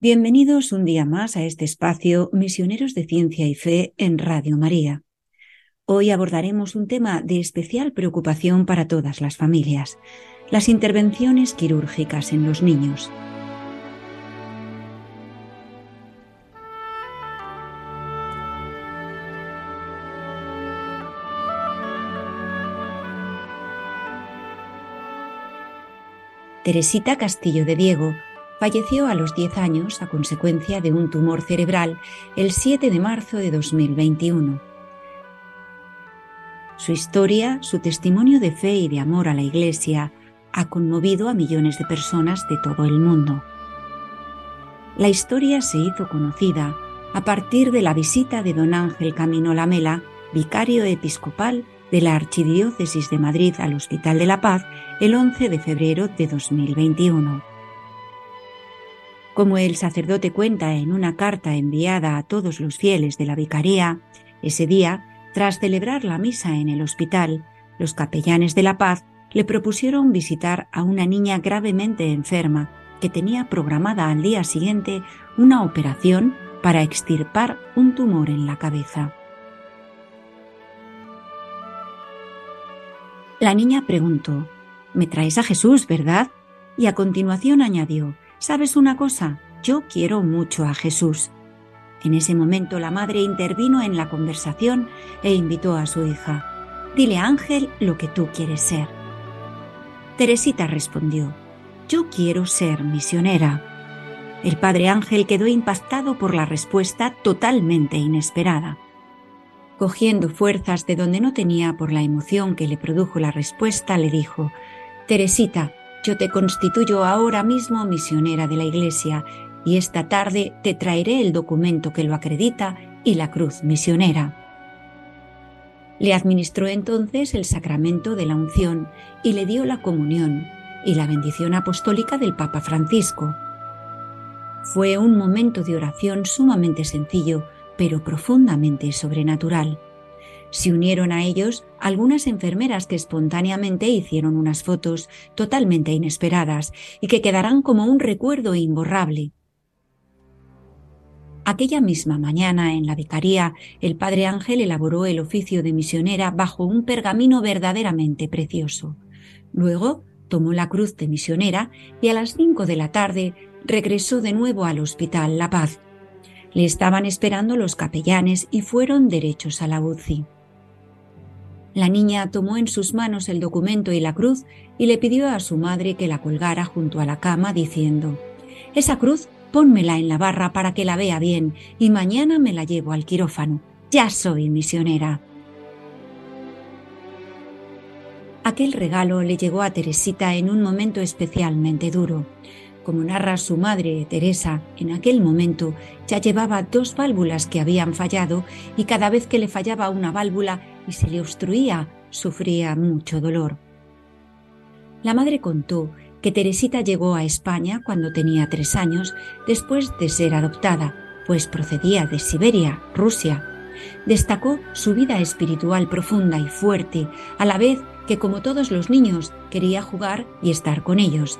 Bienvenidos un día más a este espacio Misioneros de Ciencia y Fe en Radio María. Hoy abordaremos un tema de especial preocupación para todas las familias, las intervenciones quirúrgicas en los niños. Teresita Castillo de Diego falleció a los 10 años a consecuencia de un tumor cerebral el 7 de marzo de 2021. Su historia, su testimonio de fe y de amor a la Iglesia ha conmovido a millones de personas de todo el mundo. La historia se hizo conocida a partir de la visita de don Ángel Camino Lamela, vicario episcopal de la Archidiócesis de Madrid al Hospital de la Paz el 11 de febrero de 2021. Como el sacerdote cuenta en una carta enviada a todos los fieles de la vicaría, ese día, tras celebrar la misa en el hospital, los capellanes de la paz le propusieron visitar a una niña gravemente enferma que tenía programada al día siguiente una operación para extirpar un tumor en la cabeza. La niña preguntó, Me traes a Jesús, ¿verdad? Y a continuación añadió, ¿Sabes una cosa? Yo quiero mucho a Jesús. En ese momento la madre intervino en la conversación e invitó a su hija. Dile Ángel lo que tú quieres ser. Teresita respondió, Yo quiero ser misionera. El padre Ángel quedó impactado por la respuesta totalmente inesperada. Cogiendo fuerzas de donde no tenía por la emoción que le produjo la respuesta, le dijo, Teresita, yo te constituyo ahora mismo misionera de la Iglesia y esta tarde te traeré el documento que lo acredita y la cruz misionera. Le administró entonces el sacramento de la unción y le dio la comunión y la bendición apostólica del Papa Francisco. Fue un momento de oración sumamente sencillo, pero profundamente sobrenatural. Se unieron a ellos algunas enfermeras que espontáneamente hicieron unas fotos totalmente inesperadas y que quedarán como un recuerdo imborrable. Aquella misma mañana en la vicaría, el padre Ángel elaboró el oficio de misionera bajo un pergamino verdaderamente precioso. Luego tomó la cruz de misionera y a las cinco de la tarde regresó de nuevo al hospital La Paz. Le estaban esperando los capellanes y fueron derechos a la UCI. La niña tomó en sus manos el documento y la cruz y le pidió a su madre que la colgara junto a la cama diciendo, Esa cruz pónmela en la barra para que la vea bien y mañana me la llevo al quirófano. Ya soy misionera. Aquel regalo le llegó a Teresita en un momento especialmente duro. Como narra su madre, Teresa, en aquel momento ya llevaba dos válvulas que habían fallado y cada vez que le fallaba una válvula y se le obstruía, sufría mucho dolor. La madre contó que Teresita llegó a España cuando tenía tres años después de ser adoptada, pues procedía de Siberia, Rusia. Destacó su vida espiritual profunda y fuerte, a la vez que como todos los niños quería jugar y estar con ellos.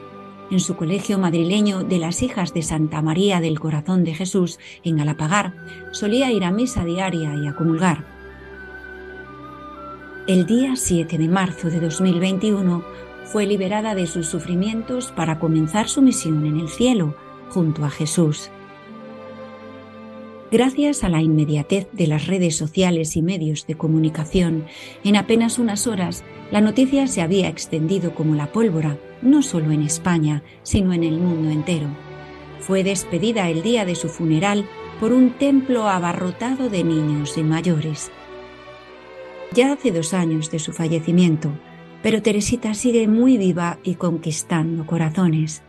En su colegio madrileño de las hijas de Santa María del Corazón de Jesús en Galapagar solía ir a misa diaria y a comulgar. El día 7 de marzo de 2021 fue liberada de sus sufrimientos para comenzar su misión en el cielo junto a Jesús. Gracias a la inmediatez de las redes sociales y medios de comunicación, en apenas unas horas la noticia se había extendido como la pólvora, no solo en España, sino en el mundo entero. Fue despedida el día de su funeral por un templo abarrotado de niños y mayores. Ya hace dos años de su fallecimiento, pero Teresita sigue muy viva y conquistando corazones.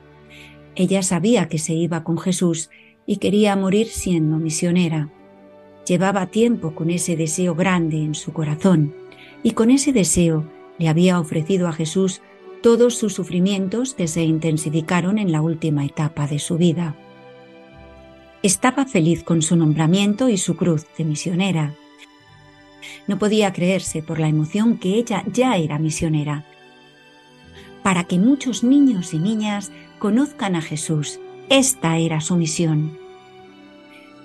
Ella sabía que se iba con Jesús y quería morir siendo misionera. Llevaba tiempo con ese deseo grande en su corazón y con ese deseo le había ofrecido a Jesús todos sus sufrimientos que se intensificaron en la última etapa de su vida. Estaba feliz con su nombramiento y su cruz de misionera. No podía creerse por la emoción que ella ya era misionera. Para que muchos niños y niñas conozcan a Jesús, esta era su misión.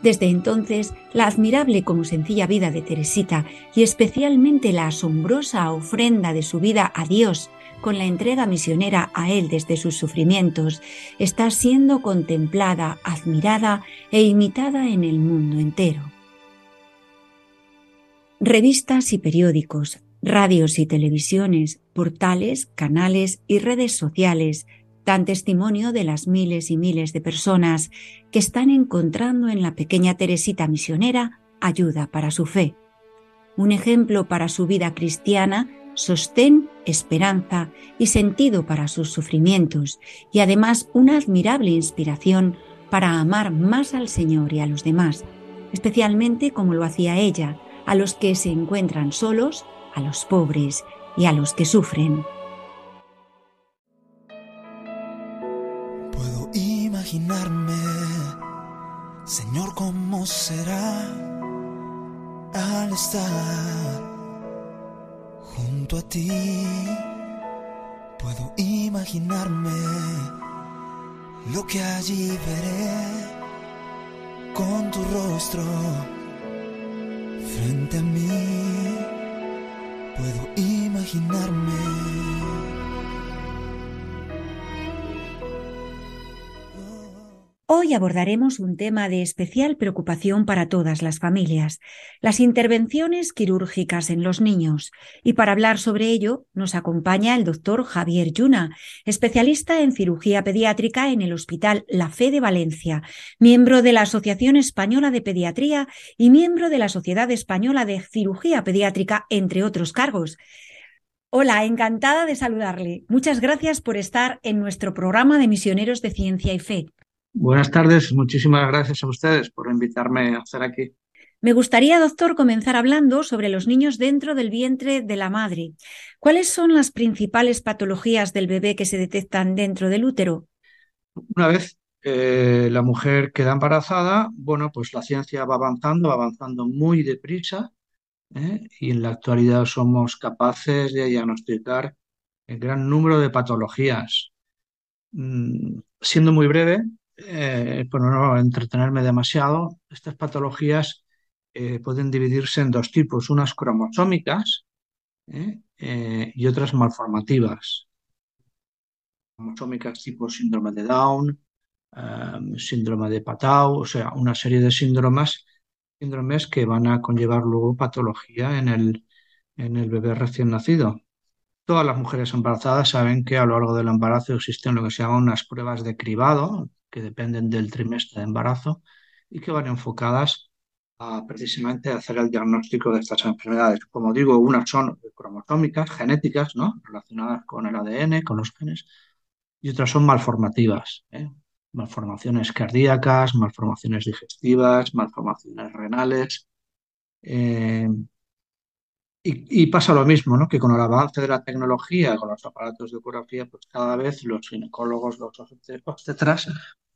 Desde entonces, la admirable como sencilla vida de Teresita y especialmente la asombrosa ofrenda de su vida a Dios con la entrega misionera a Él desde sus sufrimientos, está siendo contemplada, admirada e imitada en el mundo entero. Revistas y periódicos, radios y televisiones, portales, canales y redes sociales dan testimonio de las miles y miles de personas que están encontrando en la pequeña Teresita misionera ayuda para su fe. Un ejemplo para su vida cristiana sostén, esperanza y sentido para sus sufrimientos y además una admirable inspiración para amar más al Señor y a los demás, especialmente como lo hacía ella, a los que se encuentran solos, a los pobres y a los que sufren. Puedo imaginarme, Señor, cómo será al estar junto a ti puedo imaginarme lo que allí veré con tu rostro frente a mí. Puedo imaginarme. Hoy abordaremos un tema de especial preocupación para todas las familias, las intervenciones quirúrgicas en los niños. Y para hablar sobre ello nos acompaña el doctor Javier Yuna, especialista en cirugía pediátrica en el Hospital La Fe de Valencia, miembro de la Asociación Española de Pediatría y miembro de la Sociedad Española de Cirugía Pediátrica, entre otros cargos. Hola, encantada de saludarle. Muchas gracias por estar en nuestro programa de Misioneros de Ciencia y Fe. Buenas tardes, muchísimas gracias a ustedes por invitarme a estar aquí. Me gustaría, doctor, comenzar hablando sobre los niños dentro del vientre de la madre. ¿Cuáles son las principales patologías del bebé que se detectan dentro del útero? Una vez eh, la mujer queda embarazada, bueno, pues la ciencia va avanzando, va avanzando muy deprisa ¿eh? y en la actualidad somos capaces de diagnosticar el gran número de patologías. Mm, siendo muy breve, eh, por no entretenerme demasiado, estas patologías eh, pueden dividirse en dos tipos, unas cromosómicas ¿eh? y otras malformativas. Cromosómicas tipo síndrome de Down, síndrome de Patau, o sea, una serie de síndromes, síndromes que van a conllevar luego patología en el, en el bebé recién nacido. Todas las mujeres embarazadas saben que a lo largo del embarazo existen lo que se llaman unas pruebas de cribado, que dependen del trimestre de embarazo y que van enfocadas a precisamente hacer el diagnóstico de estas enfermedades. Como digo, unas son cromosómicas, genéticas, ¿no? relacionadas con el ADN, con los genes, y otras son malformativas, ¿eh? malformaciones cardíacas, malformaciones digestivas, malformaciones renales. Eh, y, pasa lo mismo, ¿no? Que con el avance de la tecnología, con los aparatos de ecografía, pues cada vez los ginecólogos, los obstetras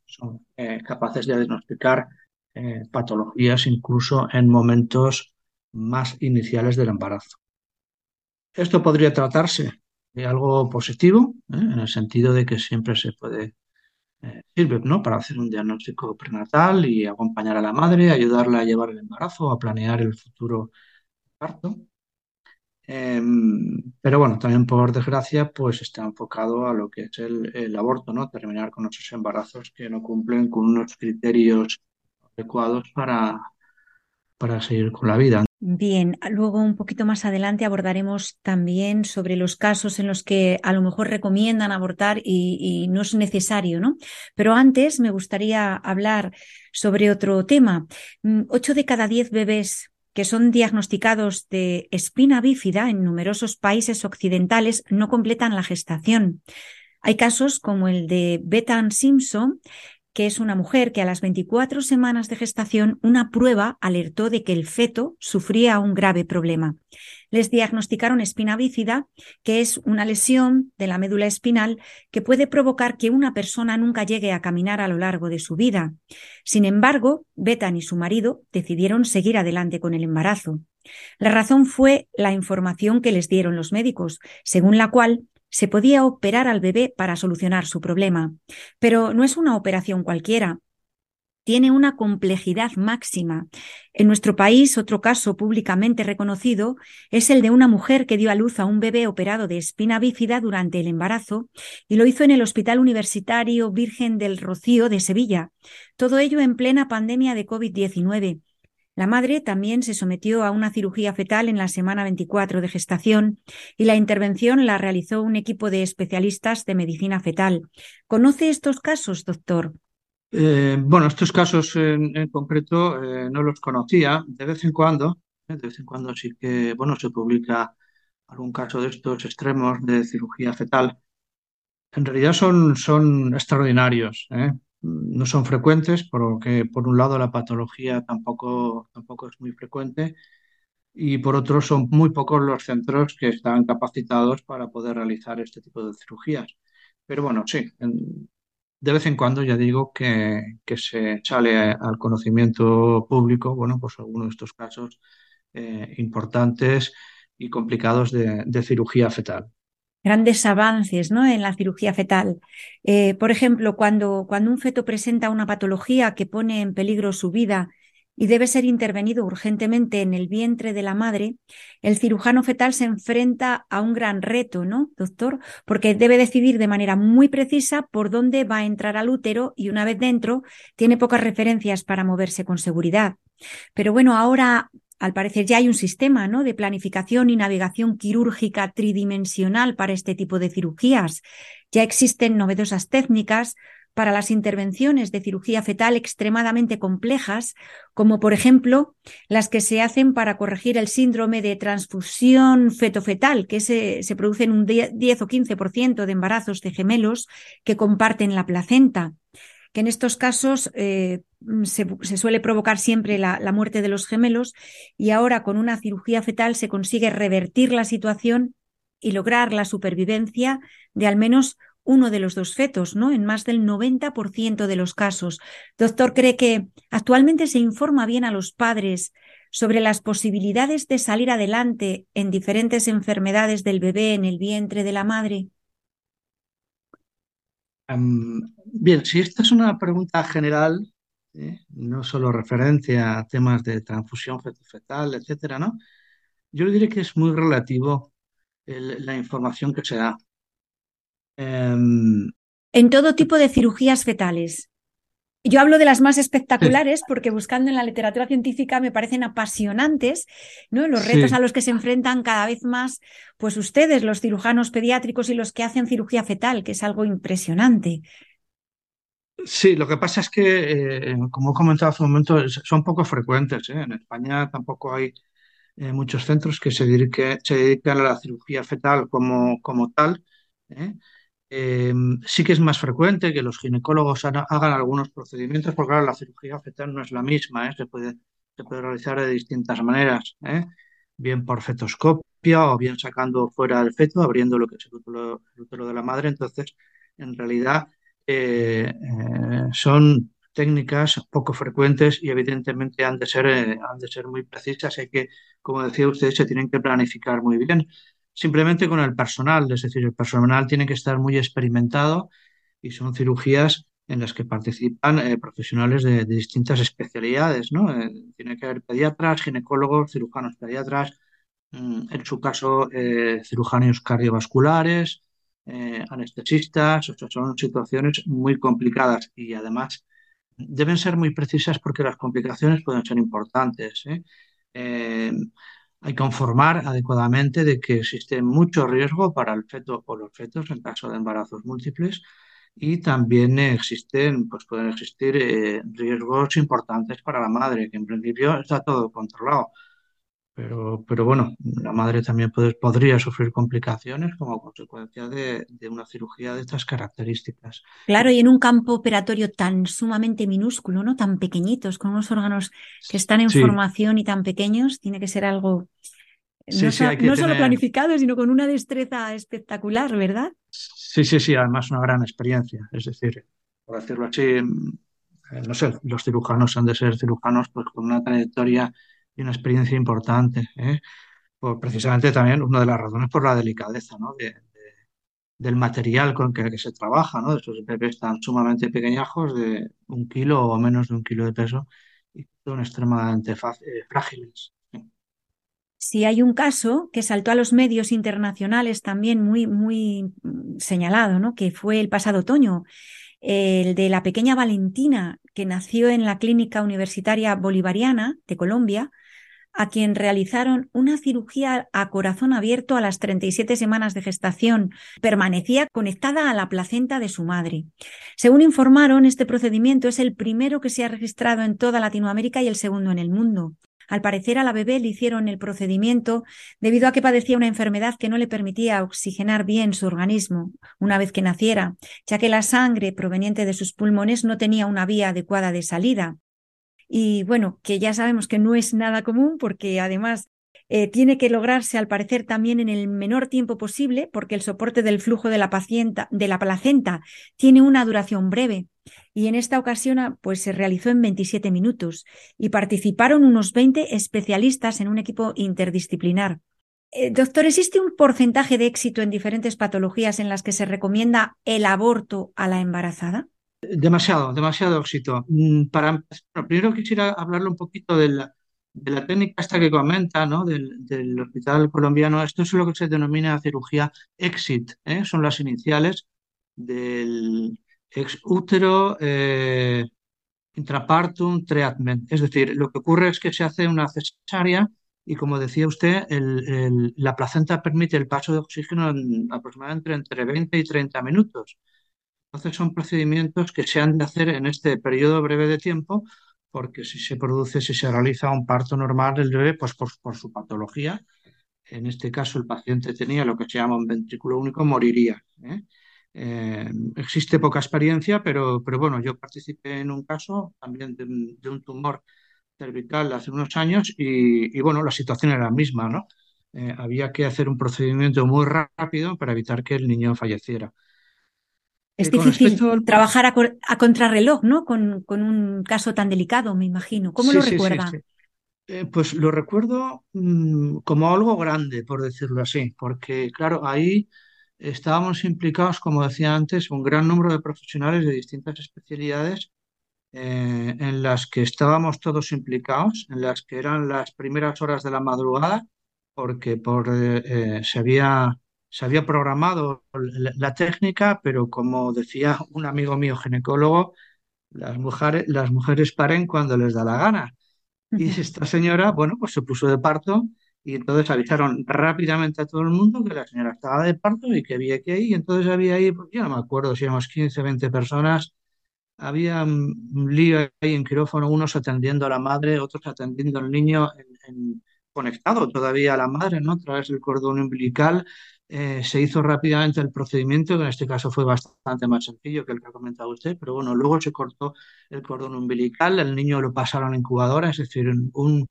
son eh, capaces de diagnosticar eh, patologías incluso en momentos más iniciales del embarazo. Esto podría tratarse de algo positivo, ¿eh? en el sentido de que siempre se puede, sirve ¿no? para hacer un diagnóstico prenatal y acompañar a la madre, ayudarla a llevar el embarazo, a planear el futuro parto. Em, pero bueno, también por desgracia, pues está enfocado a lo que es el, aborto, ¿no? Terminar con esos embarazos que no cumplen con unos criterios adecuados para, para seguir con la vida. Bien, luego un poquito más adelante abordaremos también sobre los casos en los que a lo mejor recomiendan abortar y, no es necesario, ¿no? Pero antes me gustaría hablar sobre otro tema. Mm, ocho de cada diez bebés que son diagnosticados de espina bífida en numerosos países occidentales no completan la gestación. Hay casos como el de Bethan Simpson, que es una mujer que a las 24 semanas de gestación una prueba alertó de que el feto sufría un grave problema. Les diagnosticaron espina bífida, que es una lesión de la médula espinal que puede provocar que una persona nunca llegue a caminar a lo largo de su vida. Sin embargo, Bethan y su marido decidieron seguir adelante con el embarazo. La razón fue la información que les dieron los médicos, según la cual se podía operar al bebé para solucionar su problema. Pero no es una operación cualquiera. Tiene una complejidad máxima. En nuestro país, otro caso públicamente reconocido es el de una mujer que dio a luz a un bebé operado de espina bífida durante el embarazo y lo hizo en el Hospital Universitario Virgen del Rocío de Sevilla. Todo ello en plena pandemia de COVID-19 la madre también se sometió a una cirugía fetal en la semana 24 de gestación y la intervención la realizó un equipo de especialistas de medicina fetal. ¿Conoce estos casos, doctor? Eh, bueno, estos casos en, concreto eh, no los conocía. De vez en cuando, eh, de vez en cuando sí que, bueno, se publica algún caso de estos extremos de cirugía fetal. En realidad son, son extraordinarios no son frecuentes, porque por un lado la patología tampoco, tampoco es muy frecuente y por otro son muy pocos los centros que están capacitados para poder realizar este tipo de cirugías. Pero bueno, sí, de vez en cuando ya digo que, se sale al conocimiento público, bueno, pues algunos de estos casos eh, importantes y complicados de cirugía fetal grandes avances ¿no? en la cirugía fetal. Eh, por ejemplo, cuando, cuando un feto presenta una patología que pone en peligro su vida y debe ser intervenido urgentemente en el vientre de la madre, el cirujano fetal se enfrenta a un gran reto, ¿no, doctor? Porque debe decidir de manera muy precisa por dónde va a entrar al útero y una vez dentro tiene pocas referencias para moverse con seguridad. Pero bueno, ahora al parecer ya hay un sistema ¿no? de planificación y navegación quirúrgica tridimensional para este tipo de cirugías. Ya existen novedosas técnicas para las intervenciones de cirugía fetal extremadamente complejas, como por ejemplo las que se hacen para corregir el síndrome de transfusión fetofetal, que se, produce en un 10 o 15% de embarazos de gemelos que comparten la placenta que en estos casos eh, se, suele provocar siempre la, muerte de los gemelos y ahora con una cirugía fetal se consigue revertir la situación y lograr la supervivencia de al menos uno de los dos fetos, ¿no? En más del 90% de los casos. Doctor, ¿cree que actualmente se informa bien a los padres sobre las posibilidades de salir adelante en diferentes enfermedades del bebé en el vientre de la madre? bien, si esta es una pregunta general, ¿eh? no solo referencia a temas de transfusión fetal, etcétera, ¿no? Yo diré que es muy relativo la información que se da. Em, en todo tipo de cirugías fetales. Yo hablo de las más espectaculares porque buscando en la literatura científica me parecen apasionantes, ¿no? Los retos a los que se enfrentan cada vez más, pues ustedes, los cirujanos pediátricos y los que hacen cirugía fetal, que es algo impresionante. Sí, lo que pasa es que, eh, como he comentado hace un momento, son poco frecuentes. ¿eh? En España tampoco hay eh, muchos centros que se, se dedican a la cirugía fetal como, como tal. Em, sí que es más frecuente que los ginecólogos hagan algunos procedimientos, porque claro, la cirugía fetal no es la misma, ¿eh? se, puede, realizar de distintas maneras, ¿eh? bien por fetoscopia o bien sacando fuera el feto, abriendo lo que es el útero, de la madre. Entonces, en realidad, eh, son técnicas poco frecuentes y evidentemente han de ser, han de ser muy precisas. Hay que, como decía usted, se tienen que planificar muy bien simplemente con el personal, es decir, el personal tiene que estar muy experimentado y son cirugías en las que participan eh, profesionales de, distintas especialidades, ¿no? Eh, tiene que haber pediatras, ginecólogos, cirujanos pediatras, mm, en su caso eh, cirujanos cardiovasculares, anestesistas, o sea, son situaciones muy complicadas y además deben ser muy precisas porque las complicaciones pueden ser importantes. Hay que informar adecuadamente de que existe mucho riesgo para el feto o los fetos en caso de embarazos múltiples y también existen, pues pueden existir eh, riesgos importantes para la madre, que en principio está todo controlado. Pero, pero bueno, la madre también puede- podría sufrir complicaciones como consecuencia de, de una cirugía de estas características. Claro, y en un campo operatorio tan sumamente minúsculo, ¿no? Tan pequeñitos, con unos órganos que están en Sí, formación y tan pequeños, tiene que ser algo sí, no, sí, solo planificado, sino con una destreza espectacular, ¿verdad? sí, sí, sí, además una gran experiencia. Es decir, por decirlo así, mm, eh, no sé, los cirujanos han de ser cirujanos pues con una trayectoria y una experiencia importante, ¿eh? Precisamente también una de las razones por la delicadeza, del material con que, que se trabaja, ¿no? Estos bebés tan sumamente pequeñajos de un kilo o menos de un kilo de peso y son extremadamente eh, frágiles. Sí, hay un caso que saltó a los medios internacionales también muy, muy señalado, ¿no? Que fue el pasado otoño, el de la pequeña Valentina, que nació en la Clínica Universitaria Bolivariana de Colombia, a quien realizaron una cirugía a corazón abierto a las 37 semanas de gestación. Permanecía conectada a la placenta de su madre. Según informaron, este procedimiento es el primero que se ha registrado en toda Latinoamérica y el segundo en el mundo. Al parecer a la bebé le hicieron el procedimiento debido a que padecía una enfermedad que no le permitía oxigenar bien su organismo una vez que naciera, ya que la sangre proveniente de sus pulmones no tenía una vía adecuada de salida. Y bueno, que ya sabemos que no es nada común porque además eh, tiene que lograrse al parecer también en el menor tiempo posible porque el soporte del flujo de la, pacienta, de la placenta tiene una duración breve. Y en esta ocasión ah, pues se realizó en 27 minutos y participaron unos 20 especialistas en un equipo interdisciplinar. Eh, doctor, ¿existe un porcentaje de éxito en diferentes patologías en las que se recomienda el aborto a la embarazada? Demasiado, demasiado éxito. Mm, Para, bueno, primero quisiera hablarle un poquito de la, de la técnica esta que comenta, ¿no? Del, hospital colombiano. Esto es lo que se denomina cirugía EXIT, ¿eh? Son las iniciales del ex útero eh, intrapartum treatment. Es decir, lo que ocurre es que se hace una cesárea y, como decía usted, el- la placenta permite el paso de oxígeno en aproximadamente entre 20 y 30 minutos. Entonces son procedimientos que se han de hacer en este periodo breve de tiempo, porque si se produce, si se realiza un parto normal del bebé, pues por, su patología, en este caso el paciente tenía lo que se llama un ventrículo único, moriría. ¿eh? Eh, existe poca experiencia, pero, pero bueno, yo participé en un caso también de un tumor cervical hace unos años y, y, bueno, la situación era la misma, ¿no? Eh, había que hacer un procedimiento muy rápido para evitar que el niño falleciera. Es difícil al... trabajar a, co- a contrarreloj, ¿no? Con, con un caso tan delicado, me imagino. ¿Cómo Sí, lo sí, recuerda? sí. Eh, pues lo recuerdo mm, como algo grande, por decirlo así, porque claro, ahí estábamos implicados, como decía antes, un gran número de profesionales de distintas especialidades eh, en las que estábamos todos implicados, en las que eran las primeras horas de la madrugada, porque por, eh, se había, se había programado la, la técnica, pero como decía un amigo mío ginecólogo, las mujeres, las mujeres paren cuando les da la gana. Y esta señora, bueno, pues se puso de parto y entonces avisaron rápidamente a todo el mundo que la señora estaba de parto y que había que ir. Y entonces había ahí, pues, yo no me acuerdo si éramos 15, 20 personas. Había un un lío ahí en quirófano, unos atendiendo a la madre, otros atendiendo al niño en- en- conectado todavía a la madre, ¿no? A través del cordón umbilical. Eh, se hizo rápidamente el procedimiento, que en este caso fue bastante más sencillo que el que ha comentado usted, pero bueno, luego se cortó el cordón umbilical, el niño lo pasaron a incubadora, es decir, un,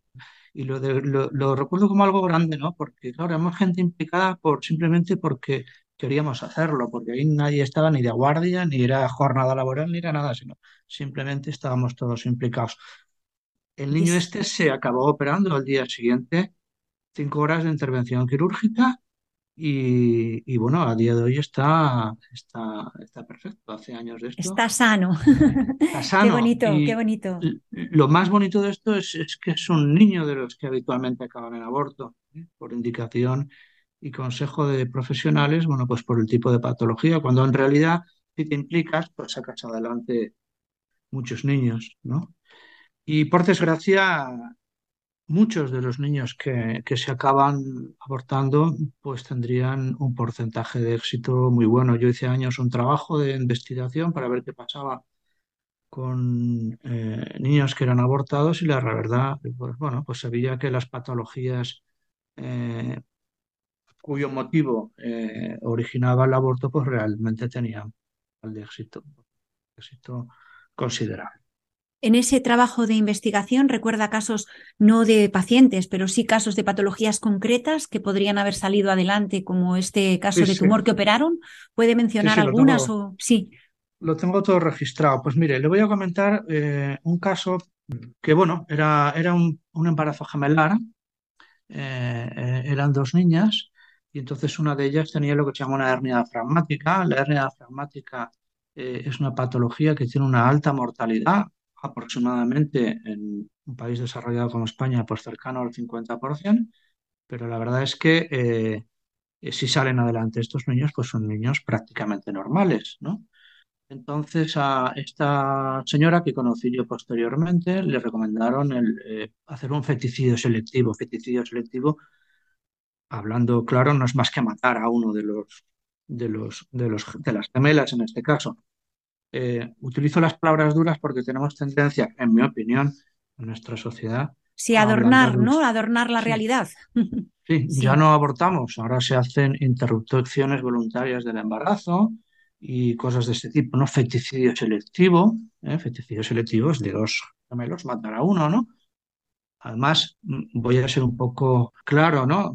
y lo, de- lo, lo recuerdo como algo grande, ¿no? Porque, claro, éramos gente implicada por, simplemente porque queríamos hacerlo, porque ahí nadie estaba ni de guardia, ni era jornada laboral, ni era nada, sino simplemente estábamos todos implicados. El niño este se acabó operando al día siguiente, cinco horas de intervención quirúrgica, y, y bueno, a día de hoy está, está, está perfecto. Hace años de esto. Está sano. Está Qué sano. bonito, qué bonito. lo más bonito de esto es, es que es un niño de los que habitualmente acaban en aborto, ¿eh? Por indicación y consejo de profesionales, bueno, pues por el tipo de patología, cuando en realidad, si te implicas, pues sacas adelante muchos niños, ¿no? Y por desgracia, muchos de los niños que, que se acaban abortando, pues tendrían un porcentaje de éxito muy bueno. Yo hice años un trabajo de investigación para ver qué pasaba con eh, niños que eran abortados y la verdad, pues bueno, pues se veía que las patologías eh, cuyo motivo eh, originaba el aborto, pues realmente tenían el éxito, éxito considerable. En ese trabajo de investigación recuerda casos no de pacientes, pero sí casos de patologías concretas que podrían haber salido adelante, como este caso Sí, de sí. tumor que operaron. ¿Puede mencionar Sí, algunas tengo. o sí? Lo tengo todo registrado. Pues mire, le voy a comentar eh, un caso que, bueno, era, era un, un embarazo gemelar. eh, eh, eran dos niñas y entonces una de ellas tenía lo que se llama una hernia diafragmática. La hernia diafragmática eh, es una patología que tiene una alta mortalidad, aproximadamente en un país desarrollado como España, pues cercano al 50%, pero la verdad es que eh, si salen adelante estos niños, pues son niños prácticamente normales, ¿no? Entonces a esta señora que conocí yo posteriormente le recomendaron eh, hacer un feticidio selectivo. Feticidio selectivo, hablando claro, no es más que matar a uno de los de los de los de las gemelas en este caso. Eh, utilizo las palabras duras porque tenemos tendencia, en mi opinión, en nuestra sociedad Sí, adornar, ¿no? Adornar la Sí. realidad. Sí, Sí. ya no abortamos, ahora se hacen interrupciones voluntarias del embarazo y cosas de este tipo, ¿no? Feticidio selectivo, ¿eh? Feticidio selectivo es de dos gemelos matar a uno, ¿no? Además, mm, voy a ser un poco claro, ¿no?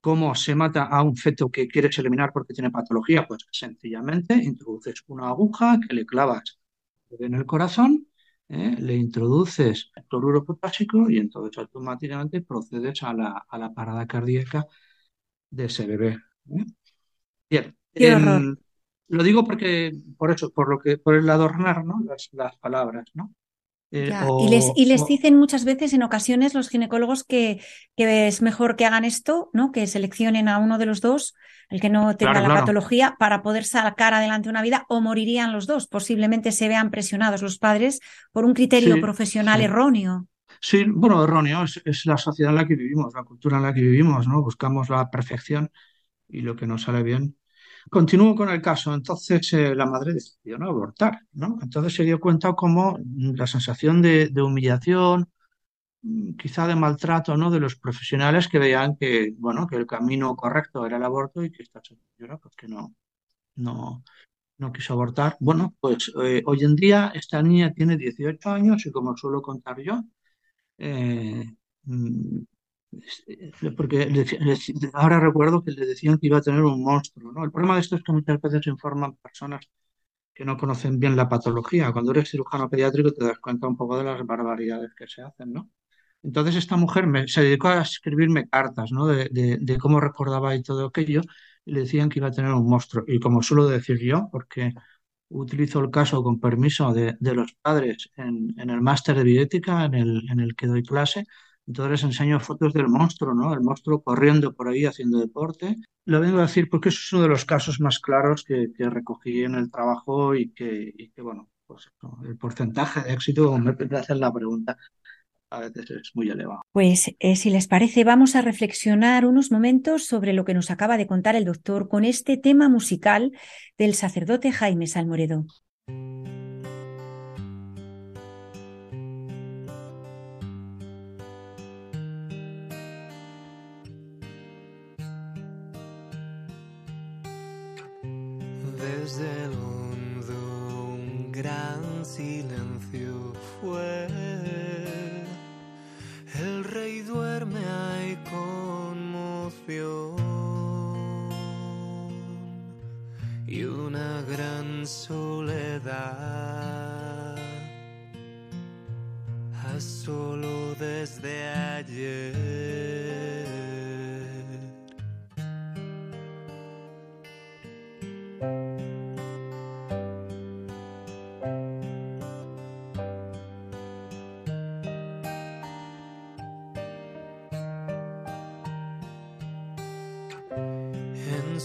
¿Cómo se mata a un feto que quieres eliminar porque tiene patología? Pues sencillamente introduces una aguja que le clavas en el corazón, ¿eh? le introduces cloruro potásico y entonces automáticamente procedes a la, a la parada cardíaca de ese bebé. ¿eh? Bien, Qué lo digo porque, por eso, por lo que, por el adornar, ¿no? Las, las palabras, ¿no? Eh, Y les, y les o- dicen muchas veces en ocasiones los ginecólogos que, que es mejor que hagan esto, ¿no? Que seleccionen a uno de los dos, el que no tenga Claro, la claro. patología, para poder sacar adelante una vida, o morirían los dos. Posiblemente se vean presionados los padres por un criterio Sí, profesional sí. erróneo. Sí, bueno, erróneo, es, es la sociedad en la que vivimos, la cultura en la que vivimos, ¿no? Buscamos la perfección y lo que nos sale bien. Continúo con el caso. Entonces, eh, la madre decidió no abortar, ¿no? Entonces se dio cuenta como la sensación de, humillación, mm, quizá de maltrato, ¿no? De los profesionales que veían que, bueno, que el camino correcto era el aborto y que esta señora, pues que no, no, no quiso abortar. Bueno, pues eh, hoy en día esta niña tiene 18 años y como suelo contar yo, eh, mm, porque le decí- le decí- ahora recuerdo que le decían que iba a tener un monstruo, ¿no? El problema de esto es que muchas veces informan personas que no conocen bien la patología. Cuando eres cirujano pediátrico te das cuenta un poco de las barbaridades que se hacen, ¿no? Entonces esta mujer me- se dedicó a escribirme cartas, ¿no? De, de- de cómo recordaba y todo aquello, y le decían que iba a tener un monstruo. Y como suelo decir yo, porque utilizo el caso con permiso de, de los padres en, en el máster de bioética en el, en el que doy clase, entonces les enseño fotos del monstruo, ¿no? El monstruo corriendo por ahí haciendo deporte. Lo vengo a decir porque eso es uno de los casos más claros que, recogí en el trabajo y que, bueno, pues el porcentaje de éxito, como me hacen la pregunta, a veces es muy elevado. Pues eh, si les parece, vamos a reflexionar unos momentos sobre lo que nos acaba de contar el doctor con este tema musical del sacerdote Jaime Salmoredo. Desde hondo un gran silencio fue. El rey duerme, hay conmoción y una gran soledad. A solo desde ayer.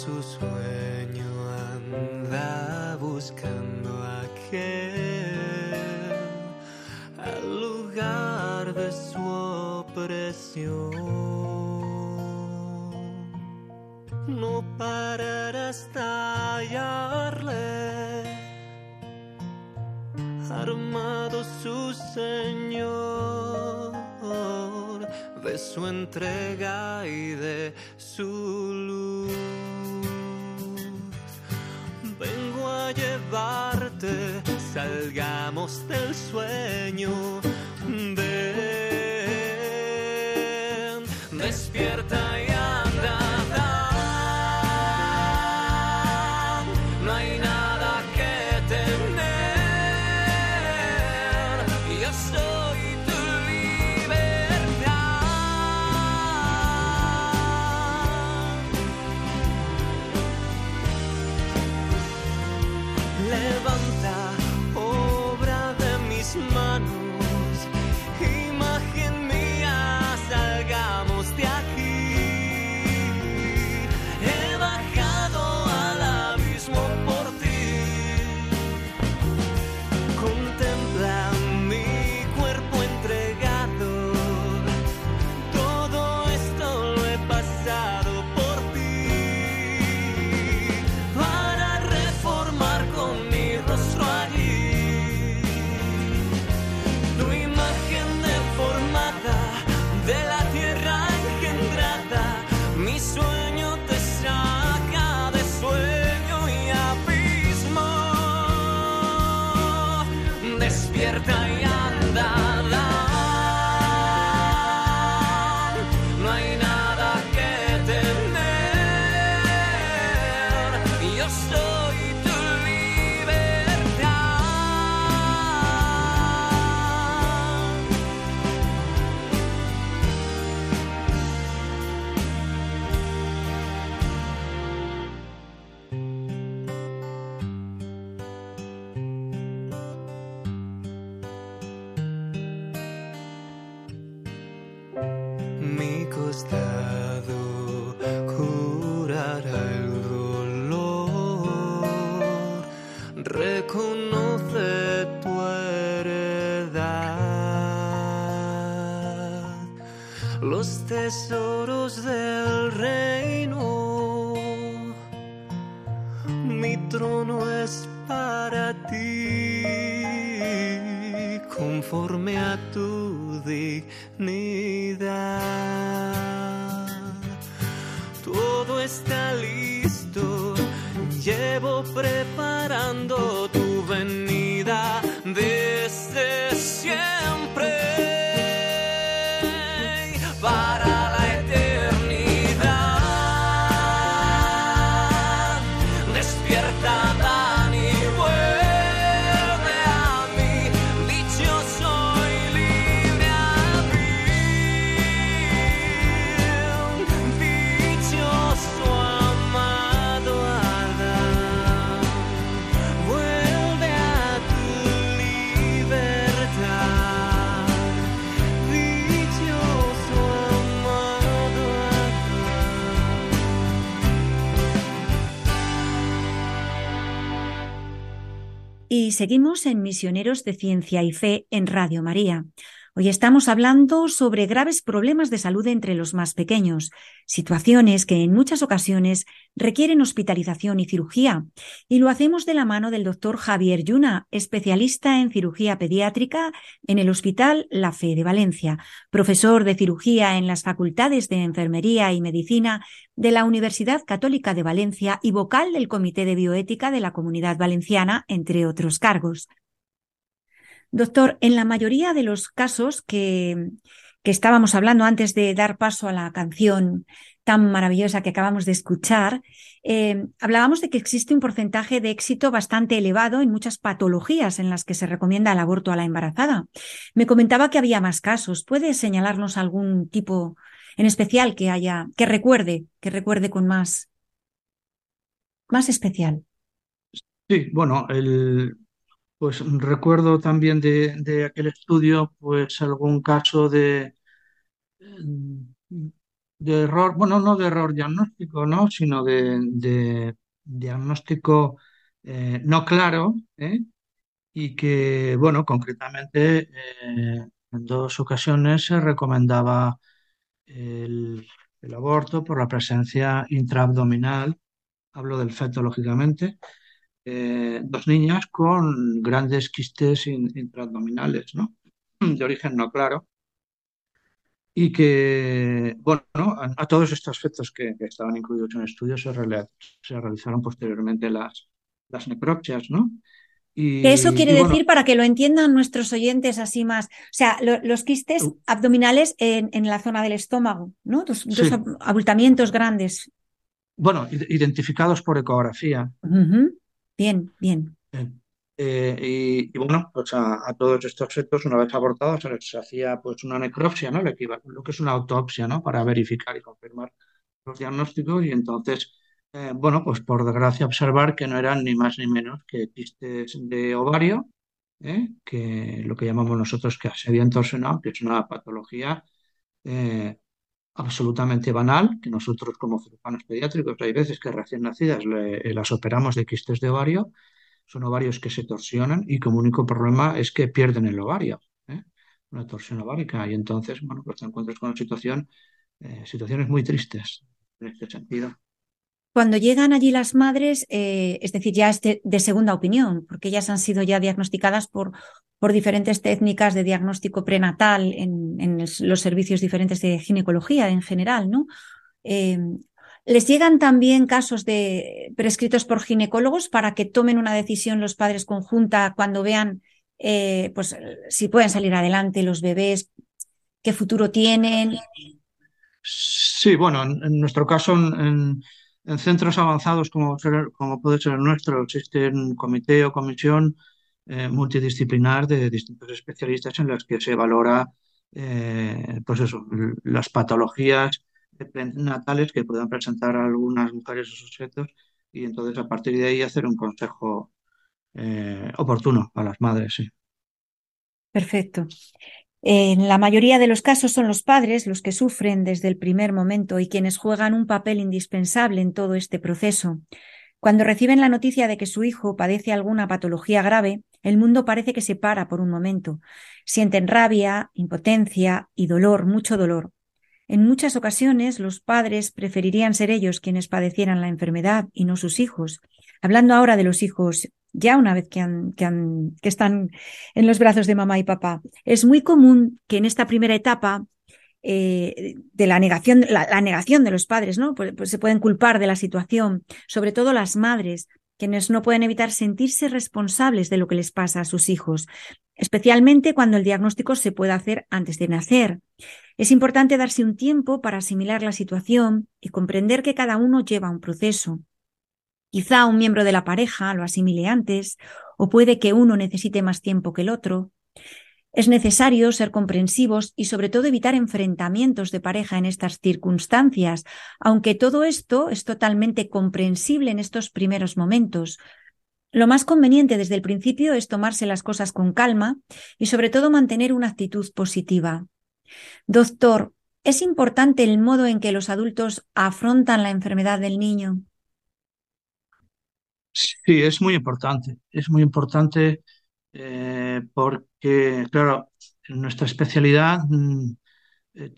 Su sueño anda buscando aquel al lugar de su opresión. No parará hasta hallarle llamado su Señor, de su entrega y de seguimos en Misioneros de Ciencia y Fe en Radio María. Hoy estamos hablando sobre graves problemas de salud entre los más pequeños, situaciones que en muchas ocasiones requieren hospitalización y cirugía. Y lo hacemos de la mano del doctor Javier Yuna, especialista en cirugía pediátrica en el Hospital La Fe de Valencia, profesor de cirugía en las facultades de Enfermería y Medicina de la Universidad Católica de Valencia y vocal del Comité de Bioética de la Comunidad Valenciana, entre otros cargos. Doctor, en la mayoría de los casos que, estábamos hablando antes de dar paso a la canción tan maravillosa que acabamos de escuchar, eh, hablábamos de que existe un porcentaje de éxito bastante elevado en muchas patologías en las que se recomienda el aborto a la embarazada. Me comentaba que había más casos. ¿Puede señalarnos algún tipo en especial que haya, que recuerde, que recuerde con más, más especial? Sí, bueno, el, pues recuerdo también de, aquel estudio, pues algún caso de, de error, bueno, no de error diagnóstico, ¿no? Sino de, de diagnóstico eh, no claro, ¿eh? Y que, bueno, concretamente eh, en dos ocasiones se recomendaba el aborto por la presencia intraabdominal, hablo del feto, lógicamente, eh, dos niñas con grandes quistes in- intraabdominales, ¿no? De origen no claro. Y que, bueno, a, a todos estos efectos que, que estaban incluidos en el estudio se, realizaron posteriormente las, las necropsias, ¿no? Eso quiere y bueno, decir, para que lo entiendan nuestros oyentes así más, o sea, lo- los quistes uh, abdominales en, en la zona del estómago, ¿no? Dos, sí, abultamientos grandes. bueno, id- identificados por ecografía. Ujú. Bien, bien. Eh, y, bueno, pues a, a todos estos efectos, una vez abortados, se les hacía pues una necropsia, ¿no? Lo que es una autopsia, ¿no? Para verificar y confirmar los diagnósticos y entonces, eh, bueno, pues por desgracia observar que no eran ni más ni menos que quistes de ovario, ¿eh? que lo que llamamos nosotros que se habían torsionado, que es una patología eh, absolutamente banal, que nosotros como cirujanos pediátricos hay veces que recién nacidas le- las operamos de quistes de ovario, son ovarios que se torsionan y el único problema es que pierden el ovario, ¿eh? Una torsión ovárica y entonces, bueno, pues te encuentras con una situación, eh, situaciones muy tristes en este sentido. Cuando llegan allí las madres, eh, es decir, ya de, segunda opinión, porque ellas han sido ya diagnosticadas por, por diferentes técnicas de diagnóstico prenatal en, los servicios diferentes de ginecología en general, ¿no? Eh, ¿les llegan también casos de prescritos por ginecólogos para que tomen una decisión los padres conjunta cuando vean eh, pues, si pueden salir adelante los bebés, qué futuro tienen? Sí, bueno, en, nuestro caso, en centros avanzados como, puede ser el nuestro, existe un comité o comisión eh, multidisciplinar de distintos especialistas en las que se valora, eh, pues eso, las patologías prenatales que puedan presentar algunas mujeres o sujetos y entonces a partir de ahí hacer un consejo eh, oportuno a las madres, sí. Perfecto. En la mayoría de los casos son los padres los que sufren desde el primer momento y quienes juegan un papel indispensable en todo este proceso. Cuando reciben la noticia de que su hijo padece alguna patología grave, el mundo parece que se para por un momento. Sienten rabia, impotencia y dolor, mucho dolor. En muchas ocasiones los padres preferirían ser ellos quienes padecieran la enfermedad y no sus hijos. Hablando ahora de los hijos, ya una vez que, han, que, están en los brazos de mamá y papá, es muy común que en esta primera etapa eh, de la negación, la, negación de los padres, ¿no? Pues, pues se pueden culpar de la situación, sobre todo las madres, quienes no pueden evitar sentirse responsables de lo que les pasa a sus hijos, especialmente cuando el diagnóstico se puede hacer antes de nacer. Es importante darse un tiempo para asimilar la situación y comprender que cada uno lleva un proceso. Quizá un miembro de la pareja lo asimile antes, o puede que uno necesite más tiempo que el otro. Es necesario ser comprensivos y sobre todo evitar enfrentamientos de pareja en estas circunstancias, aunque todo esto es totalmente comprensible en estos primeros momentos. Lo más conveniente desde el principio es tomarse las cosas con calma y sobre todo mantener una actitud positiva. Doctor, ¿es importante el modo en que los adultos afrontan la enfermedad del niño? Sí, es muy importante. Es muy importante eh, porque, claro, en nuestra especialidad mm, eh,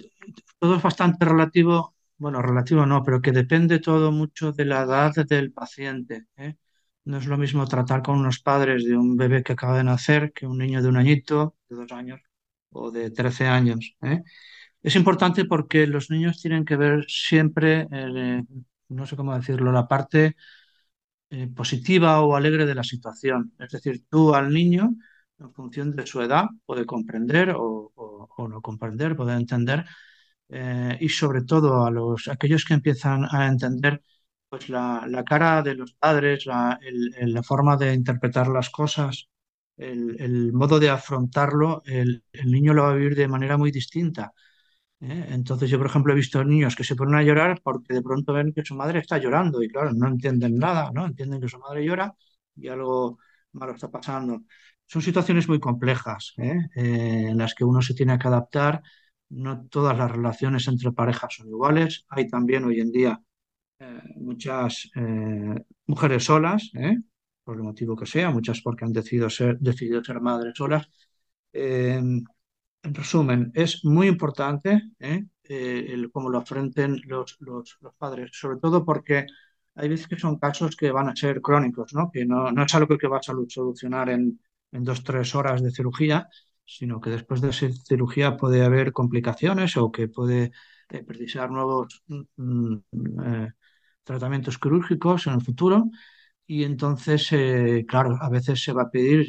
todo es bastante relativo, bueno, relativo no, pero que depende todo mucho de la edad del paciente. ¿eh? No es lo mismo tratar con unos padres de un bebé que acaba de nacer que un niño de un añito, de dos años o de 13 años. ¿eh? Es importante porque los niños tienen que ver siempre, eh, no sé cómo decirlo, la parte eh, positiva o alegre de la situación. Es decir, tú al niño, en función de su edad, puede comprender o, no comprender, puede entender, eh, y sobre todo a los, aquellos que empiezan a entender pues la, cara de los padres, la, forma de interpretar las cosas, el, el modo de afrontarlo, el niño lo va a vivir de manera muy distinta. ¿Eh? Entonces yo, por ejemplo, he visto niños que se ponen a llorar porque de pronto ven que su madre está llorando y claro, no entienden nada, ¿no? Entienden que su madre llora y algo malo está pasando. Son situaciones muy complejas, ¿eh? Eh, en las que uno se tiene que adaptar. No todas las relaciones entre parejas son iguales. Hay también hoy en día eh, muchas eh, mujeres solas, por el motivo que sea, muchas porque han decidido ser, decidido ser madres solas. En resumen, es muy importante ¿eh? Eh, el cómo lo afrenten los, los- padres, sobre todo porque hay veces que son casos que van a ser crónicos, ¿no? Que no, no es algo que vas a solucionar en, en dos, tres horas de cirugía, sino que después de esa cirugía puede haber complicaciones o que puede eh, precisar nuevos mm, eh, tratamientos quirúrgicos en el futuro. Y entonces, claro, a veces se va a pedir,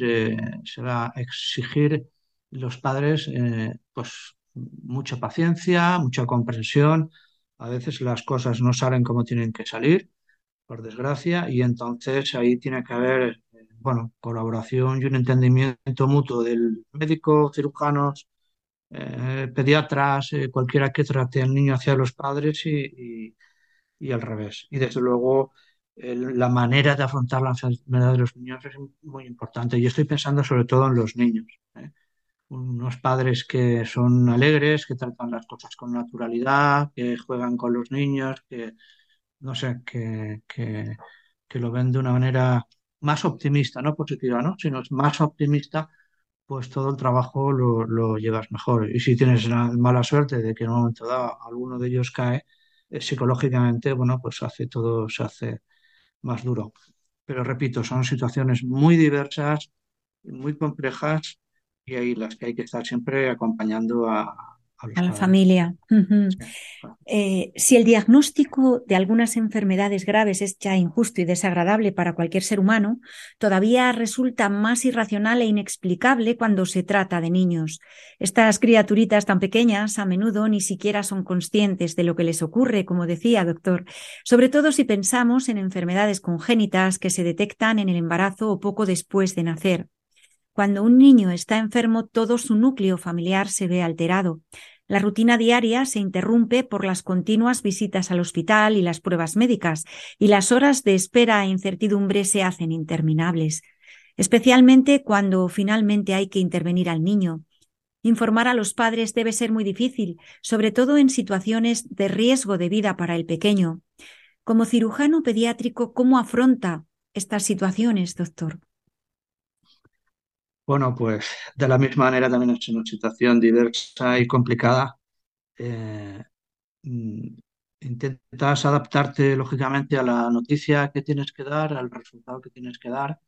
se va a exigir los padres, eh, pues mucha paciencia, mucha comprensión. A veces las cosas no salen como tienen que salir, por desgracia, y entonces ahí tiene que haber, eh, bueno, colaboración y un entendimiento mutuo del médico, cirujanos, eh, pediatras, cualquiera que trate al niño hacia los padres y, y- al revés. Y desde luego la manera de afrontar la enfermedad de los niños es muy importante. Y estoy pensando sobre todo en los niños. Unos padres que son alegres, que tratan las cosas con naturalidad, que juegan con los niños, que no sé, que, que, lo ven de una manera más optimista, no positiva, ¿no? Sino más optimista, pues todo el trabajo lo, lo llevas mejor. Y si tienes la mala suerte de que en un momento dado alguno de ellos cae, eh, psicológicamente, bueno, pues hace todo, se hace más duro. Pero repito, son situaciones muy diversas, muy complejas y ahí las que hay que estar siempre acompañando a, a la familia. Sí. Eh, si el diagnóstico de algunas enfermedades graves es ya injusto y desagradable para cualquier ser humano, todavía resulta más irracional e inexplicable cuando se trata de niños. Estas criaturitas tan pequeñas a menudo ni siquiera son conscientes de lo que les ocurre, como decía doctor, sobre todo si pensamos en enfermedades congénitas que se detectan en el embarazo o poco después de nacer. Cuando un niño está enfermo, todo su núcleo familiar se ve alterado. La rutina diaria se interrumpe por las continuas visitas al hospital y las pruebas médicas, y las horas de espera e incertidumbre se hacen interminables, especialmente cuando finalmente hay que intervenir al niño. Informar a los padres debe ser muy difícil, sobre todo en situaciones de riesgo de vida para el pequeño. Como cirujano pediátrico, ¿cómo afronta estas situaciones, doctor? Bueno, pues de la misma manera también es una situación diversa y complicada. Eh, mm, intentas adaptarte lógicamente a la noticia que tienes que dar, al resultado que tienes que dar,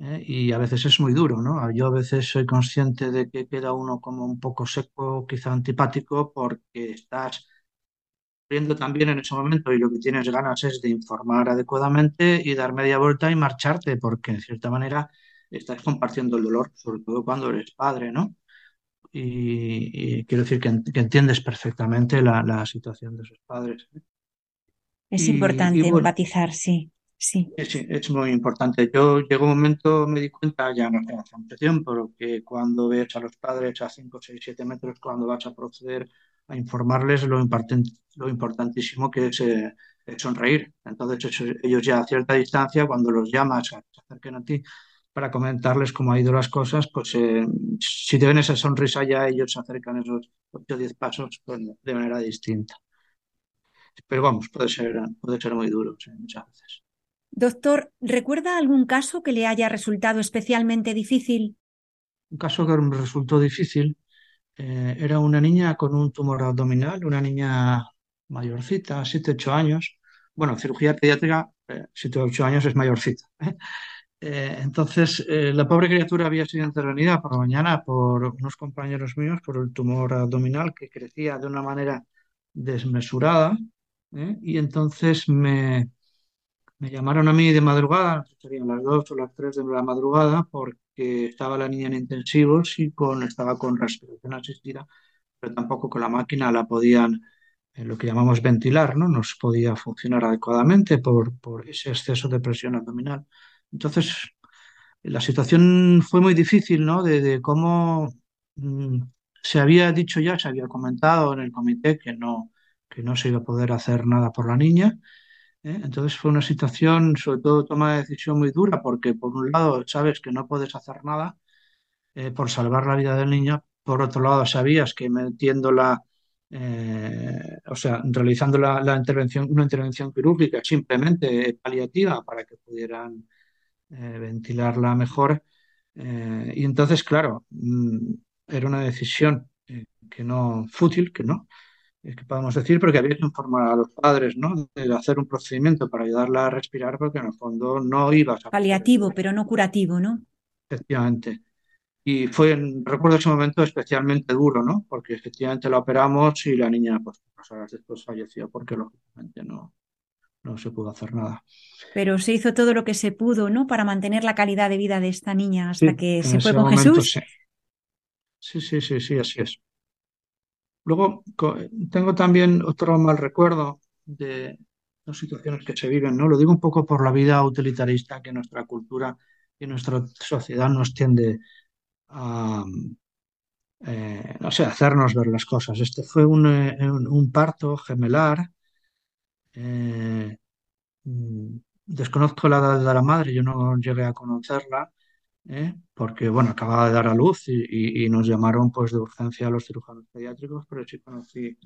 ¿eh? Y a veces es muy duro, ¿no? Yo a veces soy consciente de que queda uno como un poco seco, quizá antipático, porque estás viendo también en ese momento y lo que tienes ganas es de informar adecuadamente y dar media vuelta y marcharte, porque en cierta manera estás compartiendo el dolor, sobre todo cuando eres padre, ¿no? Y, y quiero decir que, que entiendes perfectamente la, la situación de sus padres. ¿eh? Es Y, importante y bueno, empatizar, sí, sí. sí, es muy importante. Yo llegó un momento, me di cuenta, ya no hace mucho tiempo, pero que cuando ves a los padres a 5, 6, 7 metros, cuando vas a proceder a informarles lo, lo importantísimo que es eh, sonreír. Entonces, ellos ya a cierta distancia, cuando los llamas se acerquen a ti para comentarles cómo han ido las cosas, pues eh, si te ven esa sonrisa ya ellos se acercan esos 8 o 10 pasos pues, de manera distinta. Pero vamos, puede ser, puede ser muy duro, sí, muchas veces. Doctor, ¿recuerda algún caso que le haya resultado especialmente difícil? Un caso que me resultó difícil eh, era una niña con un tumor abdominal, una niña mayorcita, 7 8 años. Bueno, cirugía pediátrica, eh, 7 o 8 años es mayorcita. ¿Eh? Entonces, eh, la pobre criatura había sido intervenida por la mañana por unos compañeros míos por el tumor abdominal que crecía de una manera desmesurada. ¿eh? Y entonces me, me llamaron a mí de madrugada, serían las 2 o las 3 de la madrugada, porque estaba la niña en intensivos y con, estaba con respiración asistida, pero tampoco con la máquina la podían, lo que llamamos ventilar, ¿no? No se podía funcionar adecuadamente por, por ese exceso de presión abdominal. Entonces, la situación fue muy difícil, ¿no? De, cómo mm, se había dicho ya, se había comentado en el comité que no, que no se iba a poder hacer nada por la niña. ¿eh? Entonces fue una situación, sobre todo toma de decisión muy dura, porque por un lado sabes que no puedes hacer nada eh, por salvar la vida del niño, por otro lado sabías que metiéndola, eh, o sea, realizando la intervención, una intervención quirúrgica simplemente paliativa para que pudieran eh, ventilarla mejor. eh, y entonces, claro, mm, era una decisión eh, que no, fútil, que no, eh, que podemos decir, porque había que informar a los padres, ¿no? De hacer un procedimiento para ayudarla a respirar, porque en el fondo no ibas a... Paliativo, pero no curativo, ¿no? Efectivamente. Y fue, recuerdo ese momento especialmente duro, ¿no? Porque efectivamente la operamos y la niña, pues, pocas horas después falleció, porque lógicamente no, no se pudo hacer nada. Pero se hizo todo lo que se pudo, ¿no? Para mantener la calidad de vida de esta niña hasta Sí, que se fue con Jesús. sí. Sí, sí, sí, sí, así es. Luego, tengo también otro mal recuerdo de las situaciones que se viven, ¿no? Lo digo un poco por la vida utilitarista que nuestra cultura y nuestra sociedad nos tiende a, eh, no sé, hacernos ver las cosas. Este fue un, eh, un- un parto gemelar. Eh, mm, desconozco la edad de la madre, yo no llegué a conocerla, ¿eh? Porque, bueno, acababa de dar a luz y, nos llamaron pues de urgencia a los cirujanos pediátricos, pero sí conocí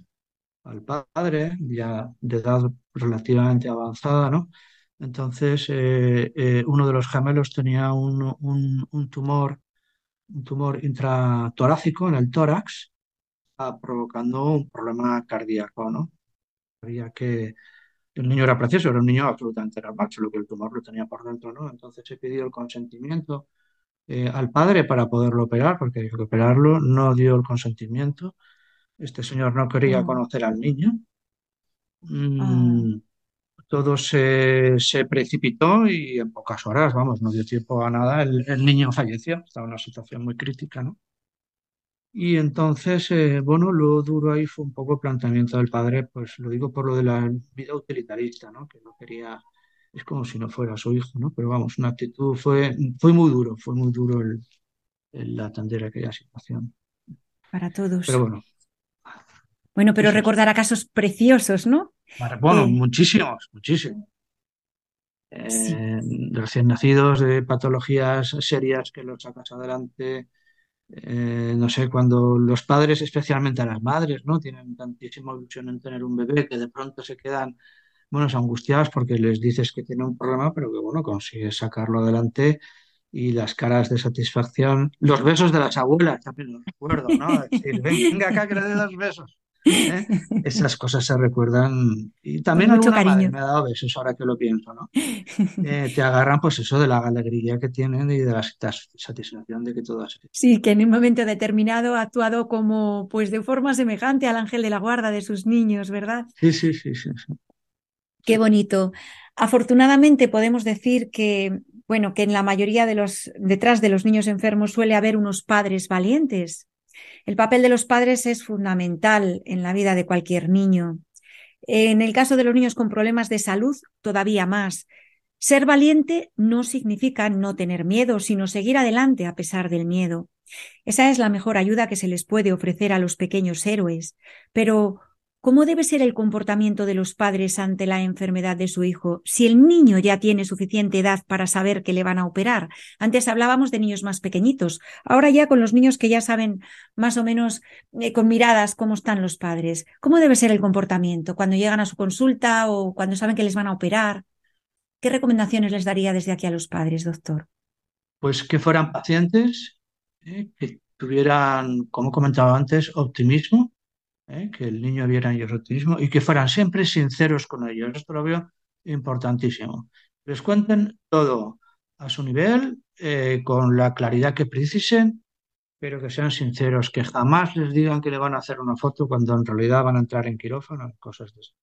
al padre, ya de edad relativamente avanzada, ¿no? Entonces, eh, uno de los gemelos tenía un, un- un tumor, un tumor intratorácico en el tórax, ah, provocando un problema cardíaco, ¿no? Había que el niño era precioso, era un niño absolutamente normal, solo que el tumor lo tenía por dentro, ¿no? Entonces se pidió el consentimiento eh, al padre para poderlo operar, porque había que operarlo, no dio el consentimiento. Este señor no quería Oh, conocer al niño. oh. Mm, todo se, se precipitó y en pocas horas, vamos, no dio tiempo a nada. El, el niño falleció, estaba en una situación muy crítica, ¿no? Y entonces, eh, bueno, lo duro ahí fue un poco el planteamiento del padre, pues lo digo por lo de la vida utilitarista, ¿no? Que no quería, es como si no fuera su hijo, ¿no? Pero vamos, una actitud fue, fue muy duro, fue muy duro el, el atender aquella situación. Para Pero todos. bueno, Bueno, pero es. recordará casos preciosos, ¿no? Bueno, Eh, muchísimos, muchísimos. sí. Eh, recién nacidos de patologías serias que los sacas adelante. Eh, no sé, cuando los padres, especialmente a las madres, ¿no? Tienen tantísima ilusión en tener un bebé que de pronto se quedan, bueno, angustiadas porque les dices que tiene un problema, pero que, bueno, consigues sacarlo adelante y las caras de satisfacción, los besos de las abuelas, también los recuerdo, ¿no? Es decir, venga acá que le dé dos besos. ¿Eh? Esas cosas se recuerdan. Y Con también mucho alguna madre me ha dado besos ahora que lo pienso, ¿no? Eh, te agarran pues eso de la alegría que tienen y de la satis- satisfacción de que todo ha sido. Sí, que en un momento determinado ha actuado como, pues de forma semejante al ángel de la guarda de sus niños, ¿verdad? Sí, sí, sí, sí, sí. Qué bonito. Afortunadamente podemos decir que, bueno, que en la mayoría de los, detrás de los niños enfermos suele haber unos padres valientes. El papel de los padres es fundamental en la vida de cualquier niño. En el caso de los niños con problemas de salud, todavía más. Ser valiente no significa no tener miedo, sino seguir adelante a pesar del miedo. Esa es la mejor ayuda que se les puede ofrecer a los pequeños héroes. Pero, ¿cómo debe ser el comportamiento de los padres ante la enfermedad de su hijo si el niño ya tiene suficiente edad para saber que le van a operar? Antes hablábamos de niños más pequeñitos, ahora ya con los niños que ya saben más o menos eh, con miradas cómo están los padres. ¿Cómo debe ser el comportamiento cuando llegan a su consulta o cuando saben que les van a operar? ¿Qué recomendaciones les daría desde aquí a los padres, doctor? Pues que fueran pacientes, ¿eh? que tuvieran, como comentaba antes, optimismo, ¿eh? que el niño viera en ellos optimismo y que fueran siempre sinceros con ellos. Esto lo veo importantísimo. Les cuenten todo a su nivel, eh, con la claridad que precisen, pero que sean sinceros, que jamás les digan que le van a hacer una foto cuando en realidad van a entrar en quirófano, cosas de eso.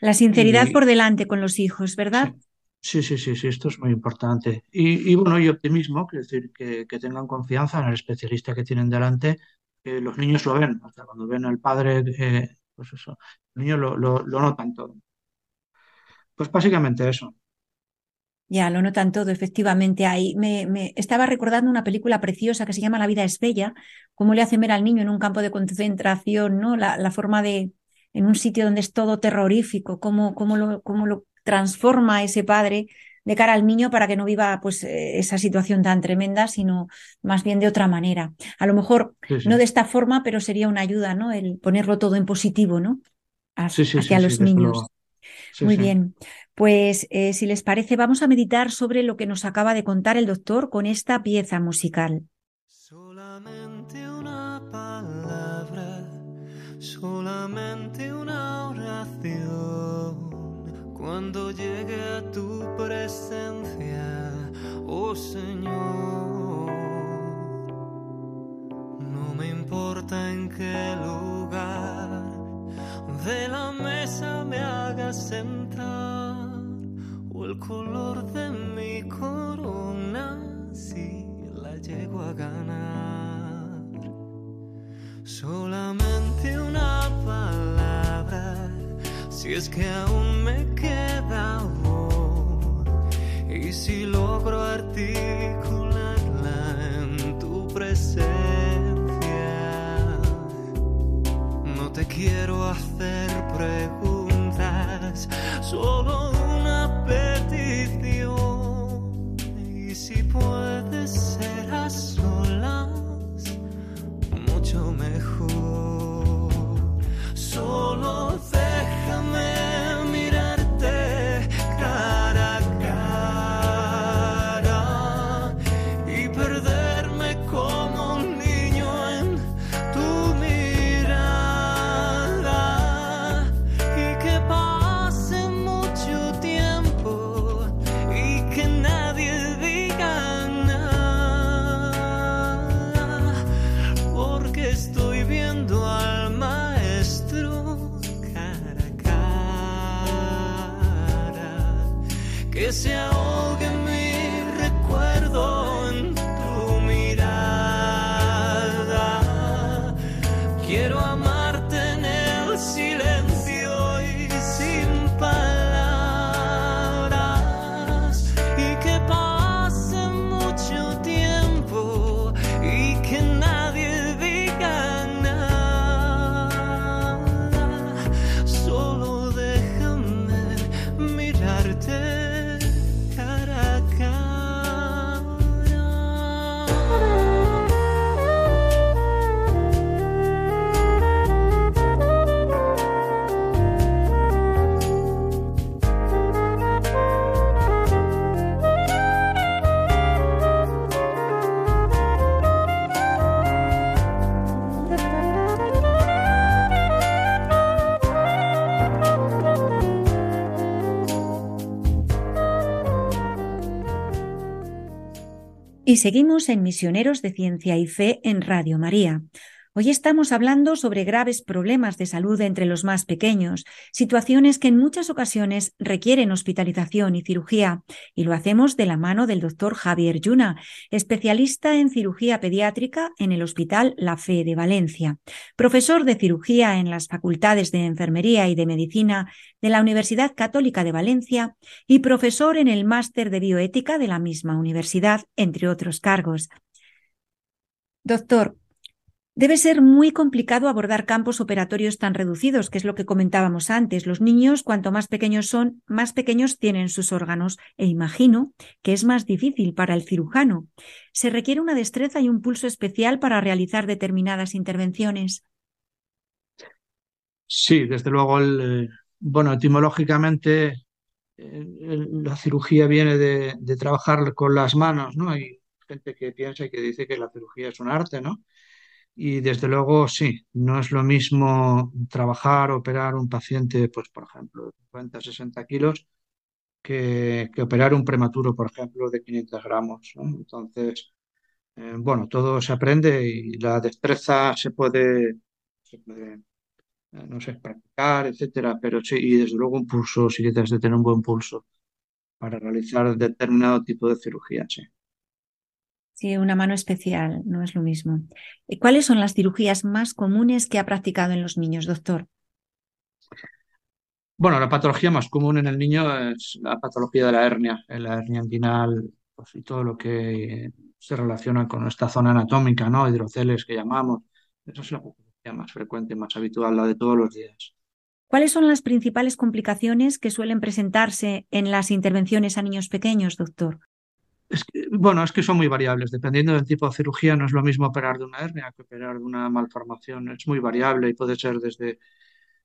La sinceridad Y por delante con los hijos, ¿verdad? sí, sí, sí, sí, sí, esto es muy importante. Y, y bueno, y optimismo, decir, que, que tengan confianza en el especialista que tienen delante, los niños lo ven, o cuando ven al padre, eh, pues eso, los niños lo, lo, lo notan todo. Pues básicamente eso. Ya, lo notan todo, efectivamente. Ahí me, me estaba recordando una película preciosa que se llama La vida es bella, cómo le hacen ver al niño en un campo de concentración, ¿no? La, la forma de, en un sitio donde es todo terrorífico, cómo, cómo lo, cómo lo transforma ese padre de cara al niño para que no viva pues eh, esa situación tan tremenda, sino más bien de otra manera. A lo mejor Sí, sí, no de esta forma, pero sería una ayuda, ¿no? El ponerlo todo en positivo, ¿no? sí, sí, Hacia los niños. Muy sí. bien, pues eh, si les parece, vamos a meditar sobre lo que nos acaba de contar el doctor con esta pieza musical. Solamente una palabra, solamente Cuando llegue a tu presencia, oh Señor, no me importa en qué lugar de la mesa me hagas sentar o el color de mi corona si la llego a ganar. Solamente una palabra, si es que aún Y seguimos en Misioneros de Ciencia y Fe en Radio María. Hoy estamos hablando sobre graves problemas de salud entre los más pequeños, situaciones que en muchas ocasiones requieren hospitalización y cirugía, y lo hacemos de la mano del doctor Javier Yuna, especialista en cirugía pediátrica en el Hospital La Fe de Valencia, profesor de cirugía en las facultades de Enfermería y de Medicina de la Universidad Católica de Valencia y profesor en el Máster de Bioética de la misma universidad, entre otros cargos. Doctor, Debe ser muy complicado abordar campos operatorios tan reducidos, que es lo que comentábamos antes. Los niños, cuanto más pequeños son, más pequeños tienen sus órganos e imagino que es más difícil para el cirujano. ¿Se requiere una destreza y un pulso especial para realizar determinadas intervenciones? Sí, desde luego, el, bueno, etimológicamente eh, la cirugía viene de, de trabajar con las manos, ¿no? Hay gente que piensa y que dice que la cirugía es un arte, ¿no? Y desde luego, sí, no es lo mismo trabajar, operar un paciente, pues por ejemplo, de 50, 60 kilos, que, que operar un prematuro, por ejemplo, de 500 gramos. Entonces, eh, bueno, todo se aprende y la destreza se puede, se puede, eh, no sé, practicar, etcétera, pero sí, y desde luego un pulso, sí que tienes tener un buen pulso para realizar determinado tipo de cirugía, sí. Sí, una mano especial, no es lo mismo. ¿Y ¿Cuáles son las cirugías más comunes que ha practicado en los niños, doctor? Bueno, la patología más común en el niño es la patología de la hernia, eh, la hernia inguinal, pues, y todo lo que se relaciona con esta zona anatómica, ¿no? Hidroceles que llamamos. Esa es la patología más frecuente, más habitual, la de todos los días. ¿Cuáles son las principales complicaciones que suelen presentarse en las intervenciones a niños pequeños, doctor? Es que, bueno, es que son muy variables. Dependiendo del tipo de cirugía, no es lo mismo operar de una hernia que operar de una malformación. Es muy variable y puede ser desde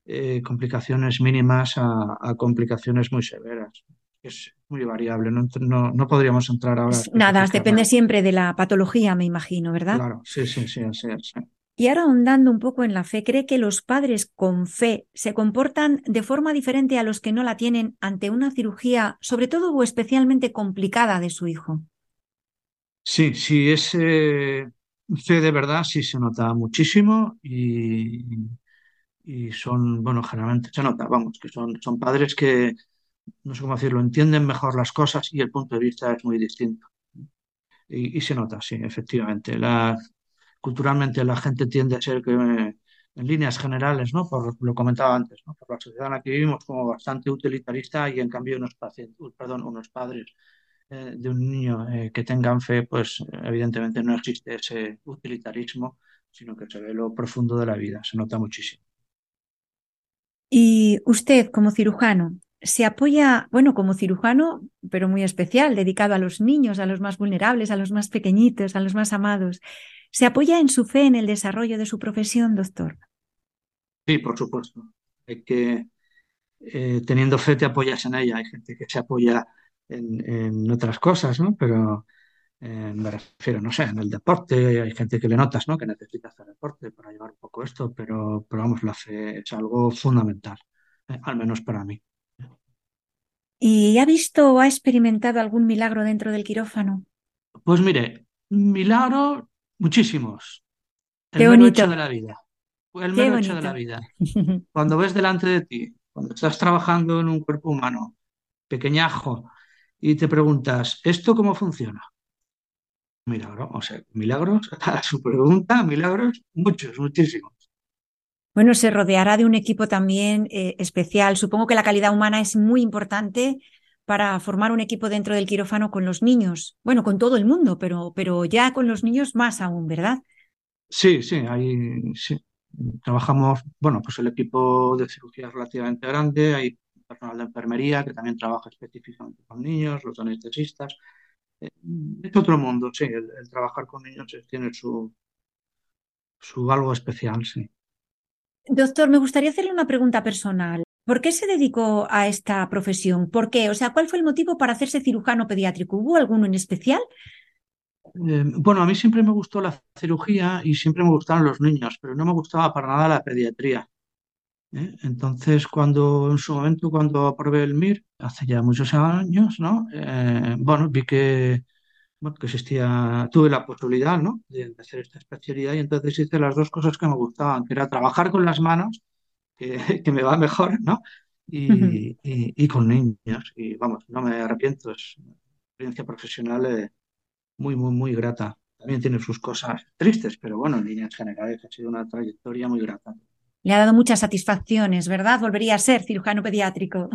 eh, complicaciones mínimas a, a complicaciones muy severas. Es muy variable. No, no, no podríamos entrar ahora Nada, depende siempre de la patología, me imagino, ¿verdad? Claro, sí, sí, sí, así es. sí. Y ahora ahondando un poco en la fe, ¿cree que los padres con fe se comportan de forma diferente a los que no la tienen ante una cirugía, sobre todo o especialmente complicada de su hijo? Sí, sí, es fe de verdad, sí se nota muchísimo y, y son, bueno, generalmente se nota, vamos, que son, son padres que, no sé cómo decirlo, entienden mejor las cosas y el punto de vista es muy distinto. Y, se nota, sí, efectivamente. La, culturalmente la gente tiende a ser que, eh, en líneas generales, ¿no? Por lo comentaba antes, ¿no? Por la sociedad en la que vivimos como bastante utilitarista y en cambio unos pacientes, perdón, unos padres eh, de un niño eh, que tengan fe, pues evidentemente no existe ese utilitarismo, sino que se ve lo profundo de la vida, se nota muchísimo. Y usted, como cirujano, se apoya, bueno, como cirujano, pero muy especial, dedicado a los niños, a los más vulnerables, a los más pequeñitos, a los más amados. ¿Se apoya en su fe en el desarrollo de su profesión, doctor? Sí, por supuesto. Hay que, eh, teniendo fe, te apoyas en ella. Hay gente que se apoya en, en otras cosas, ¿no? Pero eh, me refiero, no sé, en el deporte, hay gente que le notas, ¿no? Que necesita hacer deporte para llevar un poco esto, pero, pero vamos, la fe es algo fundamental, eh, al menos para mí. ¿Y ha visto o ha experimentado algún milagro dentro del quirófano? Pues mire, milagro Muchísimos. El Qué mero bonito. hecho de la vida. El mero hecho de la vida. Cuando ves delante de ti, cuando estás trabajando en un cuerpo humano, pequeñajo, y te preguntas, ¿esto cómo funciona? Milagro, o sea, milagros, a su pregunta, milagros, muchos, muchísimos. Bueno, se rodeará de un equipo también eh, especial. Supongo que la calidad humana es muy importante para formar un equipo dentro del quirófano con los niños. Bueno, con todo el mundo, pero, pero ya con los niños más aún, ¿verdad? Sí, sí, ahí sí. Trabajamos, bueno, pues el equipo de cirugía es relativamente grande, hay personal de enfermería que también trabaja específicamente con niños, los anestesistas. Eh, Es otro mundo, sí, el, el trabajar con niños tiene su, su algo especial, sí. Doctor, me gustaría hacerle una pregunta personal. ¿Por qué se dedicó a esta profesión? ¿Por qué? O sea, ¿cuál fue el motivo para hacerse cirujano pediátrico? ¿Hubo alguno en especial? Eh, bueno, a mí siempre me gustó la cirugía y siempre me gustaron los niños, pero no me gustaba para nada la pediatría. ¿eh? Entonces, cuando en su momento, cuando aprobé el MIR, hace ya muchos años, ¿no? Eh, bueno, vi que, bueno, que existía, tuve la posibilidad, ¿no? De, de hacer esta especialidad y entonces hice las dos cosas que me gustaban, que era trabajar con las manos, que, que me va mejor, ¿no? Y, y- y con niños. Y vamos, no me arrepiento, es una experiencia profesional eh, muy, muy, muy grata. También tiene sus cosas tristes, pero bueno, en líneas generales ha sido una trayectoria muy grata. Le ha dado muchas satisfacciones, ¿verdad? Volvería a ser cirujano pediátrico.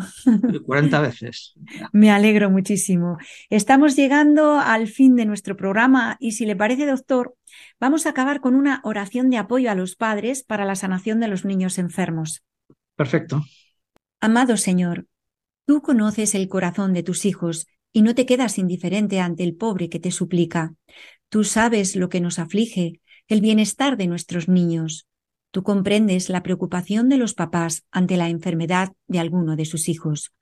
40 veces. Me alegro muchísimo. Estamos llegando al fin de nuestro programa y si le parece, doctor, vamos a acabar con una oración de apoyo a los padres para la sanación de los niños enfermos. Perfecto. Amado Señor, tú conoces el corazón de tus hijos y no te quedas indiferente ante el pobre que te suplica. Tú sabes lo que nos aflige, el bienestar de nuestros niños. Tú comprendes la preocupación de los papás ante la enfermedad de alguno de sus hijos.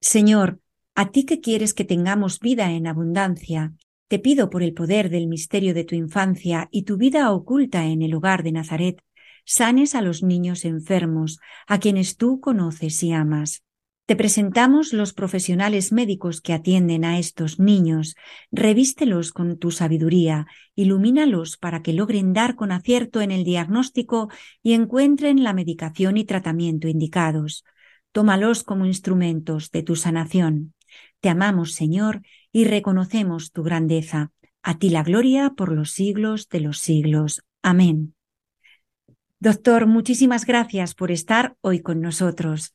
Señor, a ti que quieres que tengamos vida en abundancia, te pido por el poder del misterio de tu infancia y tu vida oculta en el hogar de Nazaret, sanes a los niños enfermos, a quienes tú conoces y amas. Te presentamos los profesionales médicos que atienden a estos niños. Revístelos con tu sabiduría, ilumínalos para que logren dar con acierto en el diagnóstico y encuentren la medicación y tratamiento indicados. Tómalos como instrumentos de tu sanación. Te amamos, Señor, y reconocemos tu grandeza. A ti la gloria por los siglos de los siglos. Amén. Doctor, muchísimas gracias por estar hoy con nosotros.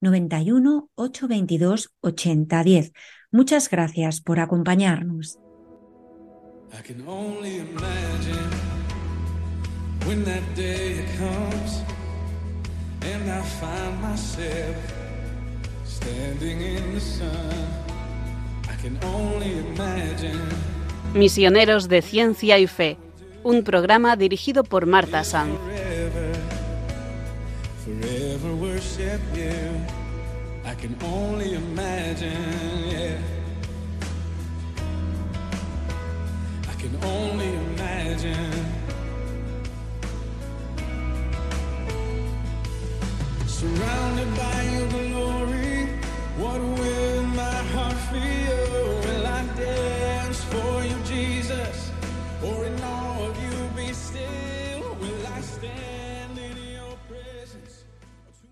91 822 8010. Muchas gracias por acompañarnos. I can only imagine when that day comes and I find myself standing in the sun, I can only imagine. Misioneros de Ciencia y Fe, un programa dirigido por Marta Sanz. Forever, forever worship you. I can only imagine, yeah. I can only imagine. Surrounded by your glory,